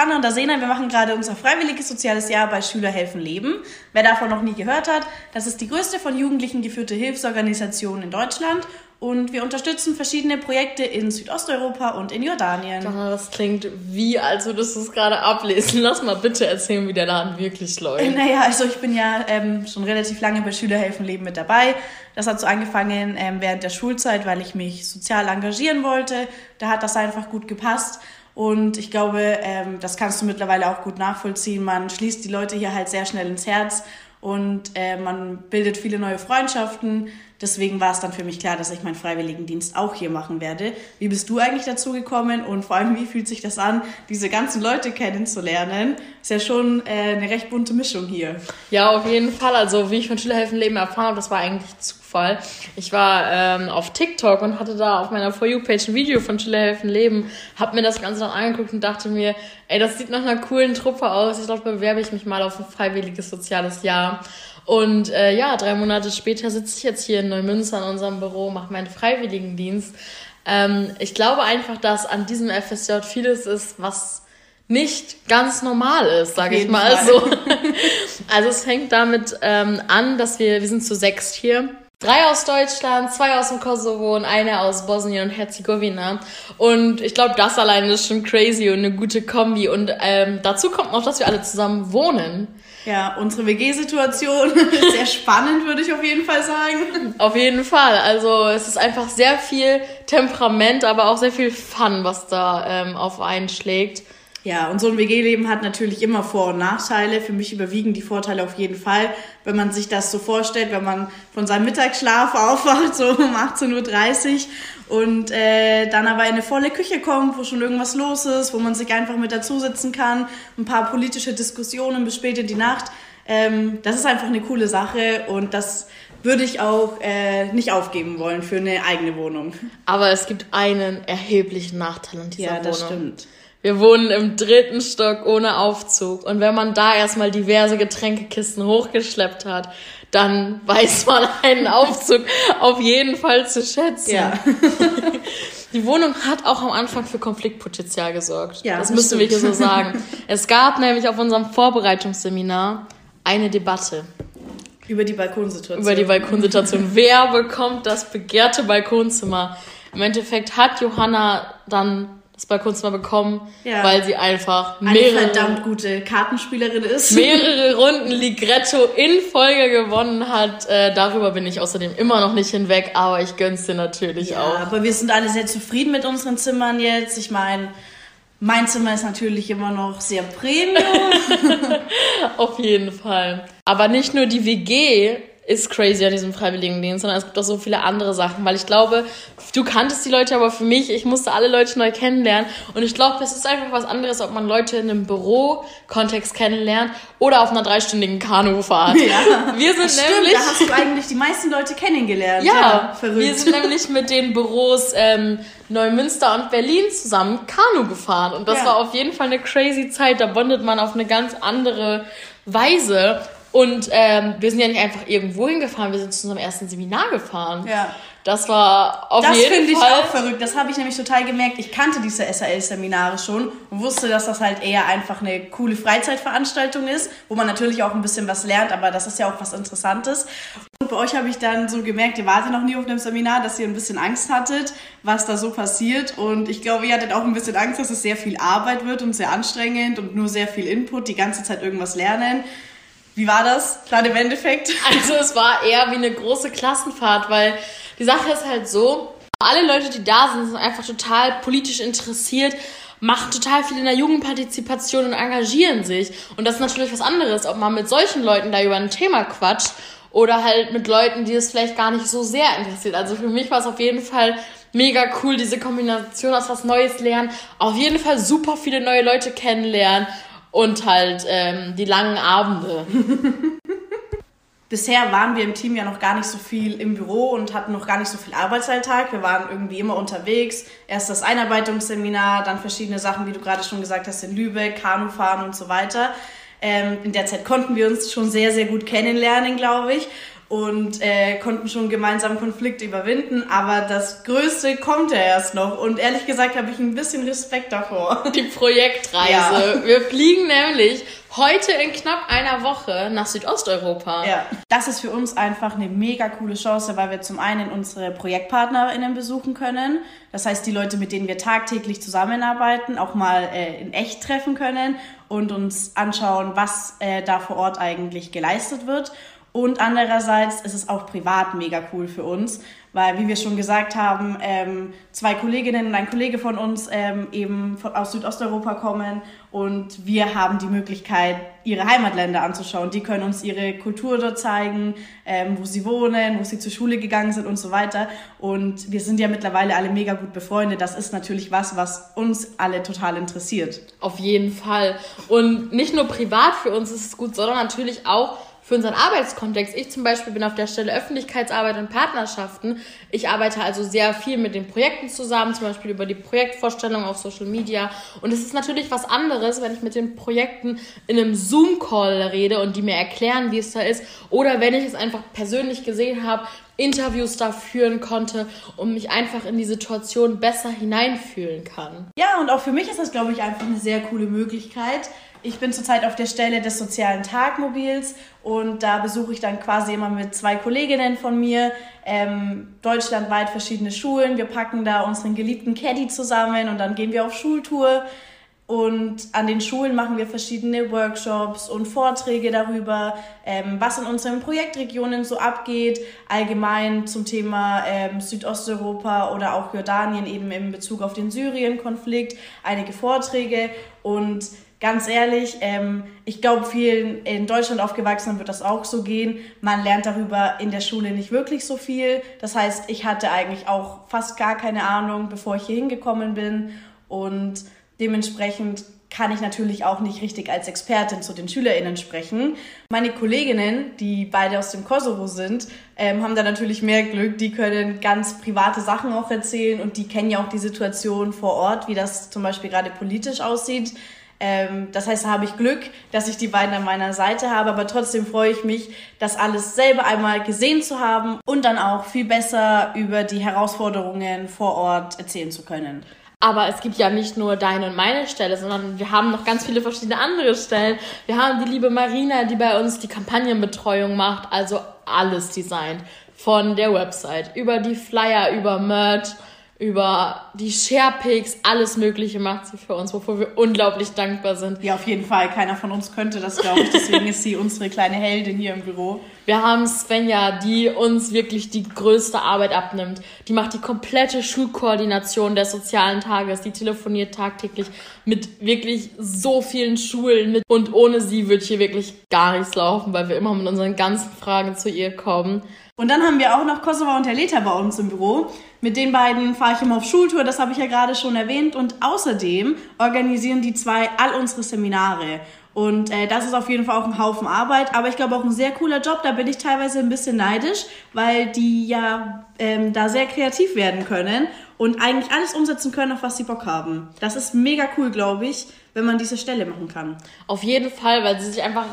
Johanna und Asena. Wir machen gerade unser freiwilliges soziales Jahr bei Schüler helfen Leben. Wer davon noch nie gehört hat, das ist die größte von Jugendlichen geführte Hilfsorganisation in Deutschland und wir unterstützen verschiedene Projekte in Südosteuropa und in Jordanien. Das klingt wie, als würdest du es gerade ablesen. Lass mal bitte erzählen, wie der Laden wirklich läuft. Naja, also ich bin ja ähm, schon relativ lange bei Schülerhelfen Leben mit dabei. Das hat so angefangen ähm, während der Schulzeit, weil ich mich sozial engagieren wollte. Da hat das einfach gut gepasst. Und ich glaube, ähm, das kannst du mittlerweile auch gut nachvollziehen. Man schließt die Leute hier halt sehr schnell ins Herz und äh, man bildet viele neue Freundschaften. Deswegen war es dann für mich klar, dass ich meinen Freiwilligendienst auch hier machen werde. Wie bist du eigentlich dazu gekommen und vor allem, wie fühlt sich das an, diese ganzen Leute kennenzulernen? Ist ja schon äh, eine recht bunte Mischung hier. Ja, auf jeden Fall. Also, wie ich von Schülerhelfenleben erfahren habe, das war eigentlich Zufall. Ich war ähm, auf TikTok und hatte da auf meiner For You-Page ein Video von Schülerhelfenleben, habe mir das Ganze dann angeguckt und dachte mir, ey, das sieht nach einer coolen Truppe aus. Ich glaube, bewerbe ich mich mal auf ein freiwilliges soziales Jahr. Und äh, ja, drei Monate später sitze ich jetzt hier in Neumünster in unserem Büro, mache meinen Freiwilligendienst. Ähm, ich glaube einfach, dass an diesem FSJ vieles ist, was nicht ganz normal ist, sage ich mal Fall. so. also es fängt damit ähm, an, dass wir, wir sind zu sechst hier. Drei aus Deutschland, zwei aus dem Kosovo und eine aus Bosnien und Herzegowina. Und ich glaube, das allein ist schon crazy und eine gute Kombi. Und ähm, dazu kommt noch, dass wir alle zusammen wohnen. Ja, unsere WG-Situation ist sehr spannend, würde ich auf jeden Fall sagen. Auf jeden Fall. Also es ist einfach sehr viel Temperament, aber auch sehr viel Fun, was da ähm, auf einen schlägt. Ja, und so ein WG-Leben hat natürlich immer Vor- und Nachteile. Für mich überwiegen die Vorteile auf jeden Fall, wenn man sich das so vorstellt, wenn man von seinem Mittagsschlaf aufwacht, so um 18.30 Uhr und äh, dann aber in eine volle Küche kommt, wo schon irgendwas los ist, wo man sich einfach mit dazusitzen kann, ein paar politische Diskussionen bis spät in die Nacht. Ähm, das ist einfach eine coole Sache und das würde ich auch äh, nicht aufgeben wollen für eine eigene Wohnung. Aber es gibt einen erheblichen Nachteil an dieser Wohnung. Ja, das Wohnung. stimmt. Wir wohnen im dritten Stock ohne Aufzug. Und wenn man da erstmal diverse Getränkekisten hochgeschleppt hat, dann weiß man einen Aufzug auf jeden Fall zu schätzen. Ja. Die Wohnung hat auch am Anfang für Konfliktpotenzial gesorgt. Ja, das, das müssen wir hier so sagen. Es gab nämlich auf unserem Vorbereitungsseminar eine Debatte. Über die Balkonsituation. Über die Balkonsituation. Wer bekommt das begehrte Balkonzimmer? Im Endeffekt hat Johanna dann das Balkonzimmer bekommen, ja. weil sie einfach mehrere, eine verdammt gute Kartenspielerin ist. Mehrere Runden Ligretto in Folge gewonnen hat. Äh, darüber bin ich außerdem immer noch nicht hinweg, aber ich gönn's dir natürlich ja, auch. Aber wir sind alle sehr zufrieden mit unseren Zimmern jetzt. Ich meine, mein Zimmer ist natürlich immer noch sehr Premium. Auf jeden Fall. Aber nicht nur die WG ist crazy an diesem Freiwilligendienst, sondern es gibt auch so viele andere Sachen, weil ich glaube, du kanntest die Leute, aber für mich, ich musste alle Leute neu kennenlernen und ich glaube, es ist einfach was anderes, ob man Leute in einem Büro-Kontext kennenlernt oder auf einer dreistündigen Kanufahrt. Ja, wir sind stimmt, nämlich, da hast du eigentlich die meisten Leute kennengelernt. Ja, ja verrückt. wir sind nämlich mit den Büros ähm, Neumünster und Berlin zusammen Kanu gefahren und das ja. war auf jeden Fall eine crazy Zeit. Da bondet man auf eine ganz andere Weise und ähm, wir sind ja nicht einfach irgendwo hingefahren, wir sind zu unserem ersten Seminar gefahren. Ja. Das war auf das jeden Fall. Das finde ich auch verrückt. Das habe ich nämlich total gemerkt. Ich kannte diese SAL-Seminare schon und wusste, dass das halt eher einfach eine coole Freizeitveranstaltung ist, wo man natürlich auch ein bisschen was lernt, aber das ist ja auch was Interessantes. Und bei euch habe ich dann so gemerkt, ihr wart ja noch nie auf einem Seminar, dass ihr ein bisschen Angst hattet, was da so passiert. Und ich glaube, ihr hattet auch ein bisschen Angst, dass es sehr viel Arbeit wird und sehr anstrengend und nur sehr viel Input, die ganze Zeit irgendwas lernen. Wie war das dann im Endeffekt? Also es war eher wie eine große Klassenfahrt, weil die Sache ist halt so, alle Leute, die da sind, sind einfach total politisch interessiert, machen total viel in der Jugendpartizipation und engagieren sich. Und das ist natürlich was anderes, ob man mit solchen Leuten da über ein Thema quatscht oder halt mit Leuten, die es vielleicht gar nicht so sehr interessiert. Also für mich war es auf jeden Fall mega cool, diese Kombination aus was Neues lernen, auf jeden Fall super viele neue Leute kennenlernen und halt ähm, die langen Abende. Bisher waren wir im Team ja noch gar nicht so viel im Büro und hatten noch gar nicht so viel Arbeitsalltag. Wir waren irgendwie immer unterwegs. Erst das Einarbeitungsseminar, dann verschiedene Sachen, wie du gerade schon gesagt hast, in Lübeck, Kanufahren und so weiter. Ähm, in der Zeit konnten wir uns schon sehr, sehr gut kennenlernen, glaube ich. Und äh, konnten schon gemeinsam Konflikte überwinden. Aber das Größte kommt ja erst noch. Und ehrlich gesagt habe ich ein bisschen Respekt davor. Die Projektreise. Ja. Wir fliegen nämlich heute in knapp einer Woche nach Südosteuropa. Ja, das ist für uns einfach eine mega coole Chance, weil wir zum einen unsere ProjektpartnerInnen besuchen können. Das heißt, die Leute, mit denen wir tagtäglich zusammenarbeiten, auch mal äh, in echt treffen können und uns anschauen, was äh, da vor Ort eigentlich geleistet wird. Und andererseits ist es auch privat mega cool für uns, weil, wie wir schon gesagt haben, ähm, zwei Kolleginnen und ein Kollege von uns ähm, eben von, aus Südosteuropa kommen und wir haben die Möglichkeit, ihre Heimatländer anzuschauen. Die können uns ihre Kultur dort zeigen, ähm, wo sie wohnen, wo sie zur Schule gegangen sind und so weiter. Und wir sind ja mittlerweile alle mega gut befreundet. Das ist natürlich was, was uns alle total interessiert. Auf jeden Fall. Und nicht nur privat für uns ist es gut, sondern natürlich auch für unseren Arbeitskontext. Ich zum Beispiel bin auf der Stelle Öffentlichkeitsarbeit und Partnerschaften. Ich arbeite also sehr viel mit den Projekten zusammen, zum Beispiel über die Projektvorstellung auf Social Media. Und es ist natürlich was anderes, wenn ich mit den Projekten in einem Zoom-Call rede und die mir erklären, wie es da ist. Oder wenn ich es einfach persönlich gesehen habe, Interviews da führen konnte und mich einfach in die Situation besser hineinfühlen kann. Ja, und auch für mich ist das, glaube ich, einfach eine sehr coole Möglichkeit, ich bin zurzeit auf der Stelle des sozialen Tagmobils und da besuche ich dann quasi immer mit zwei Kolleginnen von mir ähm, deutschlandweit verschiedene Schulen. Wir packen da unseren geliebten Caddy zusammen und dann gehen wir auf Schultour. Und an den Schulen machen wir verschiedene Workshops und Vorträge darüber, ähm, was in unseren Projektregionen so abgeht, allgemein zum Thema ähm, Südosteuropa oder auch Jordanien eben in Bezug auf den Syrien-Konflikt, einige Vorträge und ganz ehrlich, ähm, ich glaube, vielen in Deutschland aufgewachsenen wird das auch so gehen. Man lernt darüber in der Schule nicht wirklich so viel. Das heißt, ich hatte eigentlich auch fast gar keine Ahnung, bevor ich hier hingekommen bin. Und dementsprechend kann ich natürlich auch nicht richtig als Expertin zu den SchülerInnen sprechen. Meine Kolleginnen, die beide aus dem Kosovo sind, ähm, haben da natürlich mehr Glück. Die können ganz private Sachen auch erzählen und die kennen ja auch die Situation vor Ort, wie das zum Beispiel gerade politisch aussieht. Ähm, das heißt, da habe ich Glück, dass ich die beiden an meiner Seite habe, aber trotzdem freue ich mich, das alles selber einmal gesehen zu haben und dann auch viel besser über die Herausforderungen vor Ort erzählen zu können. Aber es gibt ja nicht nur deine und meine Stelle, sondern wir haben noch ganz viele verschiedene andere Stellen. Wir haben die liebe Marina, die bei uns die Kampagnenbetreuung macht, also alles designt. Von der Website, über die Flyer, über Merch, über die Sharepics, alles Mögliche macht sie für uns, wofür wir unglaublich dankbar sind. Ja, auf jeden Fall. Keiner von uns könnte das, glaube ich. Deswegen ist sie unsere kleine Heldin hier im Büro. Wir haben Svenja, die uns wirklich die größte Arbeit abnimmt. Die macht die komplette Schulkoordination des sozialen Tages. Die telefoniert tagtäglich mit wirklich so vielen Schulen mit. Und ohne sie wird hier wirklich gar nichts laufen, weil wir immer mit unseren ganzen Fragen zu ihr kommen. Und dann haben wir auch noch Kosovo und Heleta bei uns im Büro. Mit den beiden fahre ich immer auf Schultour, das habe ich ja gerade schon erwähnt. Und außerdem organisieren die zwei all unsere Seminare. Und äh, das ist auf jeden Fall auch ein Haufen Arbeit, aber ich glaube auch ein sehr cooler Job. Da bin ich teilweise ein bisschen neidisch, weil die ja ähm, da sehr kreativ werden können und eigentlich alles umsetzen können, auf was sie Bock haben. Das ist mega cool, glaube ich, wenn man diese Stelle machen kann. Auf jeden Fall, weil sie sich einfach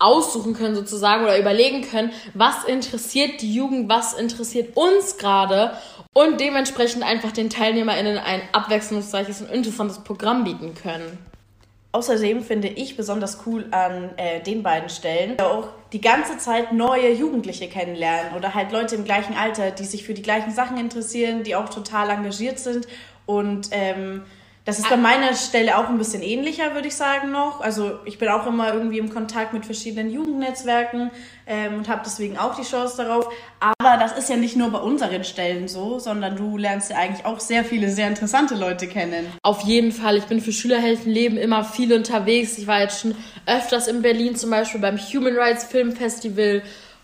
aussuchen können sozusagen oder überlegen können, was interessiert die Jugend, was interessiert uns gerade und dementsprechend einfach den TeilnehmerInnen ein abwechslungsreiches und interessantes Programm bieten können. Außerdem finde ich besonders cool an äh, den beiden Stellen auch die ganze Zeit neue Jugendliche kennenlernen oder halt Leute im gleichen Alter, die sich für die gleichen Sachen interessieren, die auch total engagiert sind und ähm, das ist an meiner Stelle auch ein bisschen ähnlicher, würde ich sagen noch. Also ich bin auch immer irgendwie im Kontakt mit verschiedenen Jugendnetzwerken ähm, und habe deswegen auch die Chance darauf. Aber das ist ja nicht nur bei unseren Stellen so, sondern du lernst ja eigentlich auch sehr viele sehr interessante Leute kennen. Auf jeden Fall. Ich bin für Schülerhelfenleben immer viel unterwegs. Ich war jetzt schon öfters in Berlin, zum Beispiel beim Human Rights Film Festival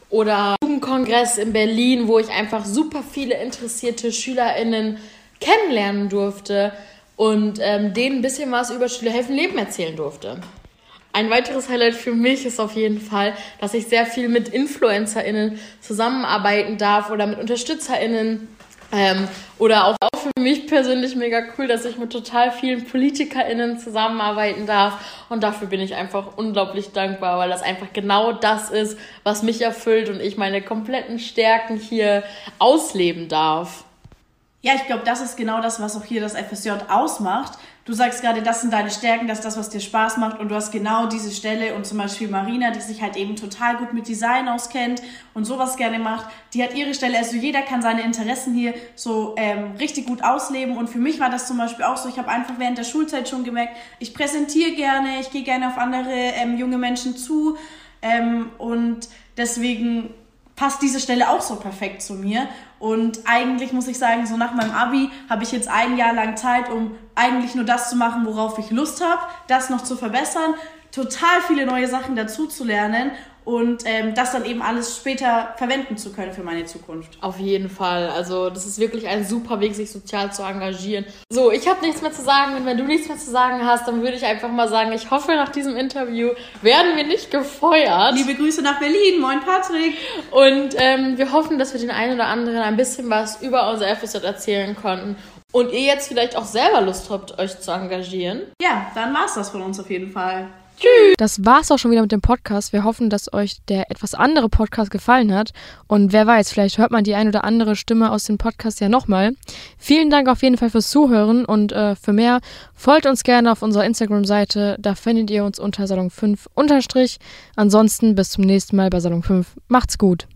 oder Jugendkongress in Berlin, wo ich einfach super viele interessierte SchülerInnen kennenlernen durfte und ähm, denen ein bisschen was über Schülerhelfen Leben erzählen durfte. Ein weiteres Highlight für mich ist auf jeden Fall, dass ich sehr viel mit InfluencerInnen zusammenarbeiten darf oder mit UnterstützerInnen Ähm, oder auch, auch für mich persönlich mega cool, dass ich mit total vielen PolitikerInnen zusammenarbeiten darf. Und dafür bin ich einfach unglaublich dankbar, weil das einfach genau das ist, was mich erfüllt und ich meine kompletten Stärken hier ausleben darf. Ja, ich glaube, das ist genau das, was auch hier das FSJ ausmacht. Du sagst gerade, das sind deine Stärken, das ist das, was dir Spaß macht. Und du hast genau diese Stelle und zum Beispiel Marina, die sich halt eben total gut mit Design auskennt und sowas gerne macht, die hat ihre Stelle, also jeder kann seine Interessen hier so ähm, richtig gut ausleben. Und für mich war das zum Beispiel auch so, ich habe einfach während der Schulzeit schon gemerkt, ich präsentiere gerne, ich gehe gerne auf andere ähm, junge Menschen zu. Ähm, und deswegen passt diese Stelle auch so perfekt zu mir. Und eigentlich muss ich sagen, so nach meinem Abi habe ich jetzt ein Jahr lang Zeit, um eigentlich nur das zu machen, worauf ich Lust habe, das noch zu verbessern, total viele neue Sachen dazu zu lernen und ähm, das dann eben alles später verwenden zu können für meine Zukunft. Auf jeden Fall. Also das ist wirklich ein super Weg, sich sozial zu engagieren. So, ich habe nichts mehr zu sagen und wenn du nichts mehr zu sagen hast, dann würde ich einfach mal sagen, ich hoffe, nach diesem Interview werden wir nicht gefeuert. Liebe Grüße nach Berlin. Moin Patrick. Und ähm, wir hoffen, dass wir den einen oder anderen ein bisschen was über unser FSJ erzählen konnten und ihr jetzt vielleicht auch selber Lust habt, euch zu engagieren. Ja, dann war's das von uns auf jeden Fall. Tschüss. Das war's auch schon wieder mit dem Podcast. Wir hoffen, dass euch der etwas andere Podcast gefallen hat. Und wer weiß, vielleicht hört man die ein oder andere Stimme aus dem Podcast ja nochmal. Vielen Dank auf jeden Fall fürs Zuhören und äh, für mehr folgt uns gerne auf unserer Instagram-Seite. Da findet ihr uns unter Salon 5 unterstrich. Ansonsten bis zum nächsten Mal bei Salon 5. Macht's gut.